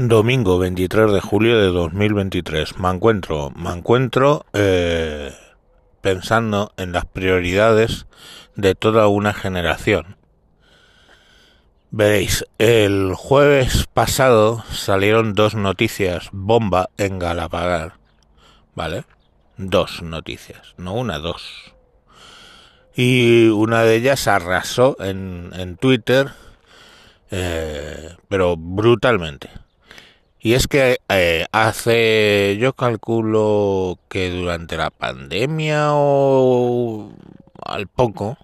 Domingo 23 de julio de 2023. Me encuentro, me encuentro eh, pensando en las prioridades de toda una generación. Veréis, el jueves pasado salieron dos noticias bomba en Galapagar. ¿Vale? Dos noticias, no una, dos. Y una de ellas arrasó en, en Twitter, eh, pero brutalmente. Y es que eh, hace, yo calculo que durante la pandemia o al poco,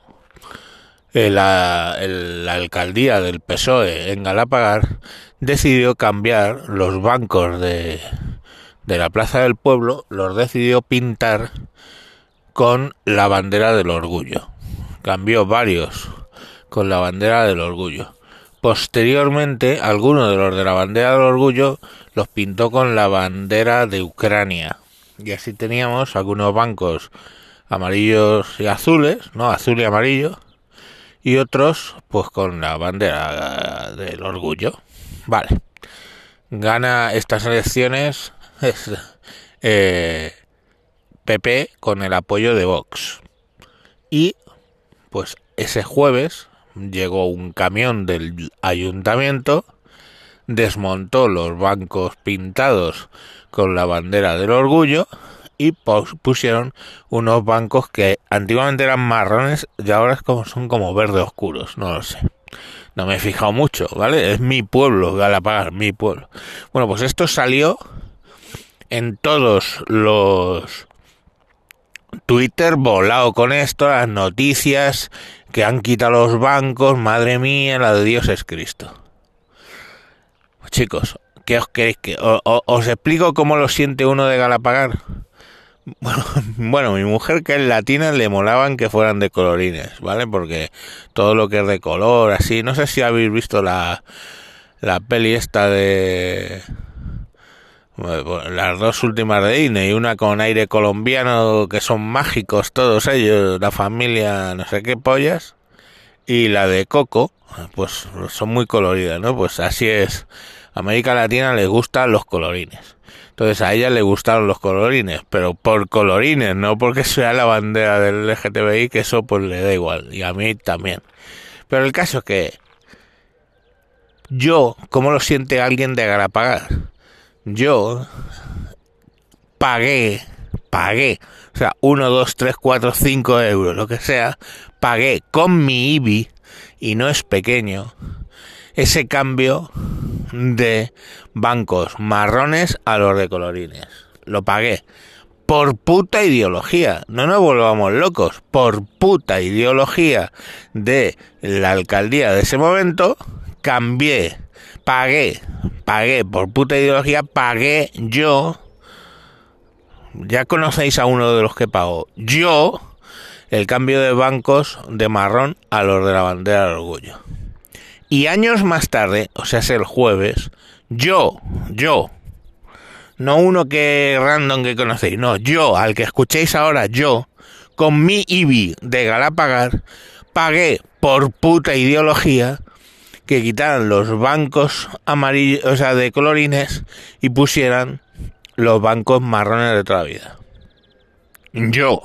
eh, la, la alcaldía del PSOE en Galapagar decidió cambiar los bancos de, de la Plaza del Pueblo, los decidió pintar con la bandera del orgullo. Cambió varios con la bandera del orgullo. Posteriormente, algunos de los de la bandera del orgullo los pintó con la bandera de Ucrania. Y así teníamos algunos bancos amarillos y azules, ¿no? Azul y amarillo. Y otros, pues con la bandera del orgullo. Vale. Gana estas elecciones eh, PP con el apoyo de Vox. Y, pues ese jueves llegó un camión del ayuntamiento, desmontó los bancos pintados con la bandera del orgullo y pusieron unos bancos que antiguamente eran marrones y ahora son como verde oscuros, no lo sé. No me he fijado mucho, ¿vale? Es mi pueblo, Galapagar, mi pueblo. Bueno, pues esto salió en todos los Twitter volado con esto, las noticias que han quitado los bancos, madre mía, la de Dios es Cristo. Chicos, ¿qué os queréis que os explico cómo lo siente uno de Galapagar? Bueno, bueno, mi mujer que es latina le molaban que fueran de colorines, ¿vale? Porque todo lo que es de color, así, no sé si habéis visto la, la peli esta de las dos últimas de Disney, una con aire colombiano que son mágicos todos ellos, la familia no sé qué pollas, y la de Coco, pues son muy coloridas, ¿no? Pues así es. América Latina le gustan los colorines. Entonces a ella le gustaron los colorines, pero por colorines, no porque sea la bandera del LGTBI, que eso pues le da igual, y a mí también. Pero el caso es que yo, ¿cómo lo siente alguien de Galapagar? Yo pagué, pagué, o sea, 1, 2, 3, 4, 5 euros, lo que sea, pagué con mi IBI, y no es pequeño, ese cambio de bancos marrones a los de colorines. Lo pagué. Por puta ideología. No nos volvamos locos. Por puta ideología de la alcaldía de ese momento, cambié, pagué pagué por puta ideología, pagué yo, ya conocéis a uno de los que pagó, yo, el cambio de bancos de marrón a los de la bandera del orgullo. Y años más tarde, o sea, es el jueves, yo, yo, no uno que random que conocéis, no, yo, al que escuchéis ahora, yo, con mi IBI de Galapagar, pagué por puta ideología que quitaran los bancos amarillos, o sea, de colorines y pusieran los bancos marrones de toda la vida. Yo.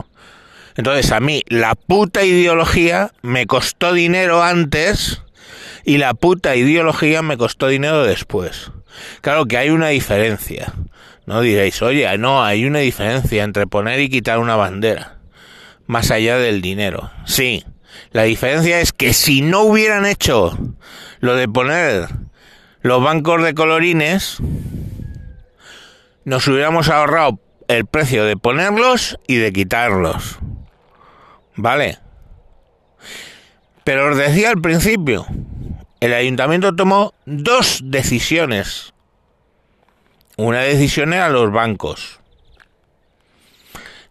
Entonces a mí la puta ideología me costó dinero antes y la puta ideología me costó dinero después. Claro que hay una diferencia. No diréis, oye, no, hay una diferencia entre poner y quitar una bandera. Más allá del dinero. Sí. La diferencia es que si no hubieran hecho lo de poner los bancos de colorines, nos hubiéramos ahorrado el precio de ponerlos y de quitarlos. ¿Vale? Pero os decía al principio, el ayuntamiento tomó dos decisiones. Una decisión era los bancos.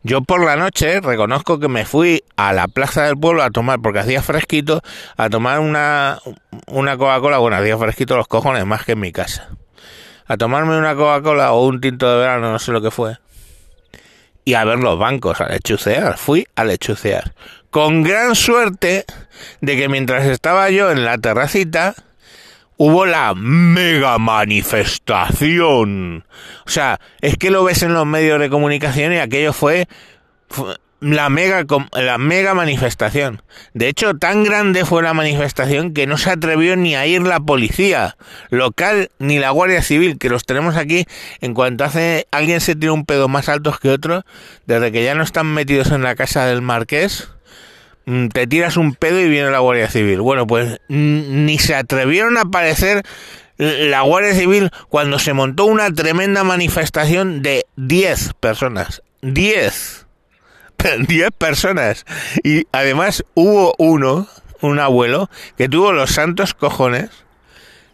Yo por la noche reconozco que me fui a la plaza del pueblo a tomar, porque hacía fresquito, a tomar una, una Coca-Cola. Bueno, hacía fresquito los cojones más que en mi casa. A tomarme una Coca-Cola o un tinto de verano, no sé lo que fue. Y a ver los bancos, a lechucear. Fui a lechucear. Con gran suerte de que mientras estaba yo en la terracita, hubo la mega manifestación. O sea, es que lo ves en los medios de comunicación y aquello fue, la mega la mega manifestación. De hecho, tan grande fue la manifestación que no se atrevió ni a ir la policía local ni la Guardia Civil, que los tenemos aquí en cuanto hace alguien se tira un pedo más altos que otro, desde que ya no están metidos en la casa del marqués te tiras un pedo y viene la Guardia Civil. Bueno, pues ni se atrevieron a aparecer la Guardia Civil cuando se montó una tremenda manifestación de 10 personas. 10. 10 personas. Y además hubo uno, un abuelo, que tuvo los santos cojones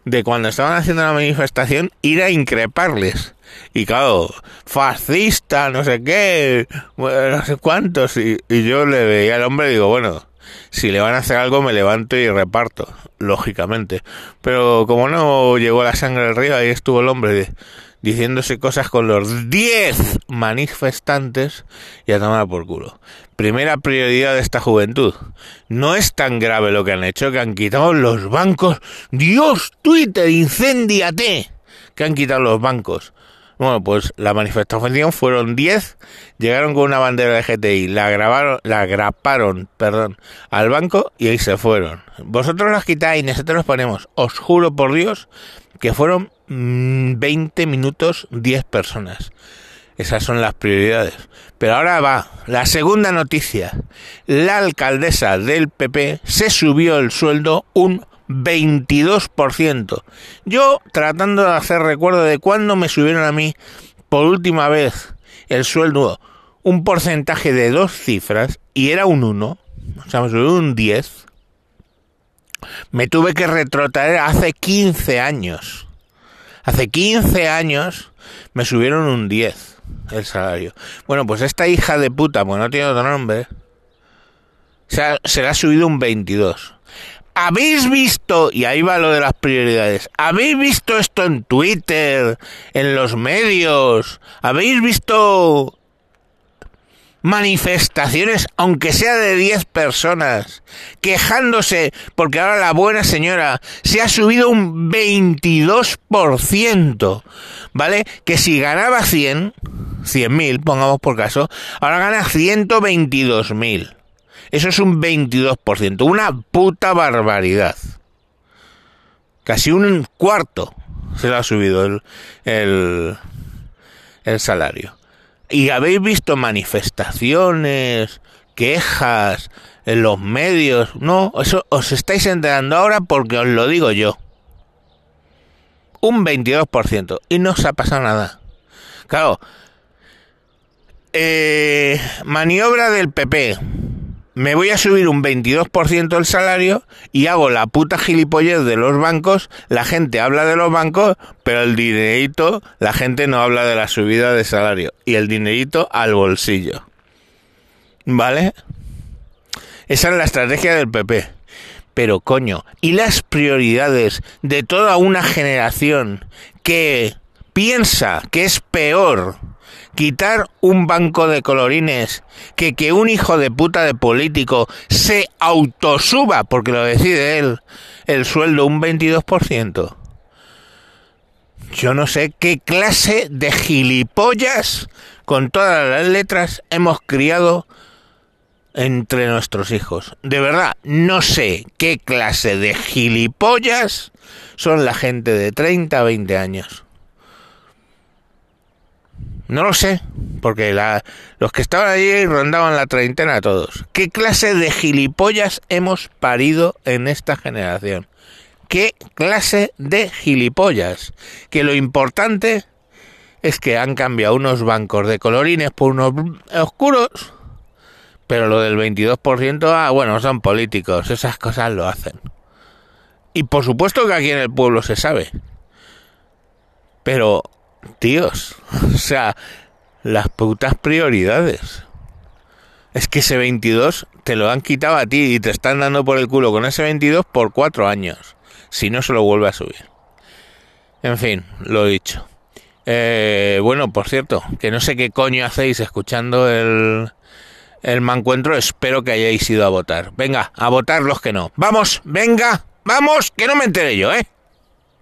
de cuando estaban haciendo la manifestación ir a increparles. Y claro, fascista, no sé qué, no sé cuántos. Y, yo le veía al hombre y digo, bueno, si le van a hacer algo me levanto y reparto, lógicamente. Pero como no llegó la sangre al río, ahí estuvo el hombre diciéndose cosas con los 10 manifestantes y a tomar por culo. Primera prioridad de esta juventud. No es tan grave lo que han hecho, que han quitado los bancos. Dios, Twitter, incéndiate. Que han quitado los bancos. Bueno, pues la manifestación fueron 10, llegaron con una bandera de GTI, la grabaron, la graparon, perdón, al banco y ahí se fueron. Vosotros las quitáis, nosotros ponemos. Os juro por Dios que fueron 20 mm, minutos 10 personas. Esas son las prioridades. Pero ahora va, la segunda noticia. La alcaldesa del PP se subió el sueldo un 22%. Yo tratando de hacer recuerdo de cuándo me subieron a mí por última vez el sueldo un porcentaje de dos cifras y era un 1, o sea, me subió un 10. Me tuve que retrotraer hace 15 años. Hace 15 años me subieron un 10 el salario. Bueno, pues esta hija de puta, bueno, no tiene otro nombre, se, se le ha subido un 22. ¿Habéis visto, y ahí va lo de las prioridades, ¿habéis visto esto en Twitter, en los medios? ¿Habéis visto manifestaciones, aunque sea de 10 personas, quejándose porque ahora la buena señora se ha subido un 22%, ¿vale? Que si ganaba 100, 100.000, pongamos por caso, ahora gana 122.000. Eso es un 22%, una puta barbaridad. Casi un cuarto se le ha subido el, el, salario. Y habéis visto manifestaciones, quejas en los medios. No, eso os estáis enterando ahora porque os lo digo yo. Un 22%. Y no os ha pasado nada. Claro. Eh, maniobra del PP me voy a subir un 22% el salario y hago la puta gilipollez de los bancos, la gente habla de los bancos, pero el dinerito, la gente no habla de la subida de salario y el dinerito al bolsillo. ¿Vale? Esa es la estrategia del PP. Pero coño, ¿y las prioridades de toda una generación que piensa que es peor quitar un banco de colorines que que un hijo de puta de político se autosuba, porque lo decide él, el sueldo un 22%. Yo no sé qué clase de gilipollas con todas las letras hemos criado entre nuestros hijos. De verdad, no sé qué clase de gilipollas son la gente de 30 a 20 años. No lo sé, porque la, los que estaban allí rondaban la treintena todos. ¿Qué clase de gilipollas hemos parido en esta generación? ¿Qué clase de gilipollas? Que lo importante es que han cambiado unos bancos de colorines por unos oscuros, pero lo del 22%, ah, bueno, son políticos, esas cosas lo hacen. Y por supuesto que aquí en el pueblo se sabe. Pero tíos, o sea, las putas prioridades. Es que ese 22 te lo han quitado a ti y te están dando por el culo con ese 22 por cuatro años. Si no se lo vuelve a subir. En fin, lo dicho. Eh, bueno, por cierto, que no sé qué coño hacéis escuchando el, el mancuentro. Espero que hayáis ido a votar. Venga, a votar los que no. Vamos, venga, vamos, que no me enteré yo, ¿eh?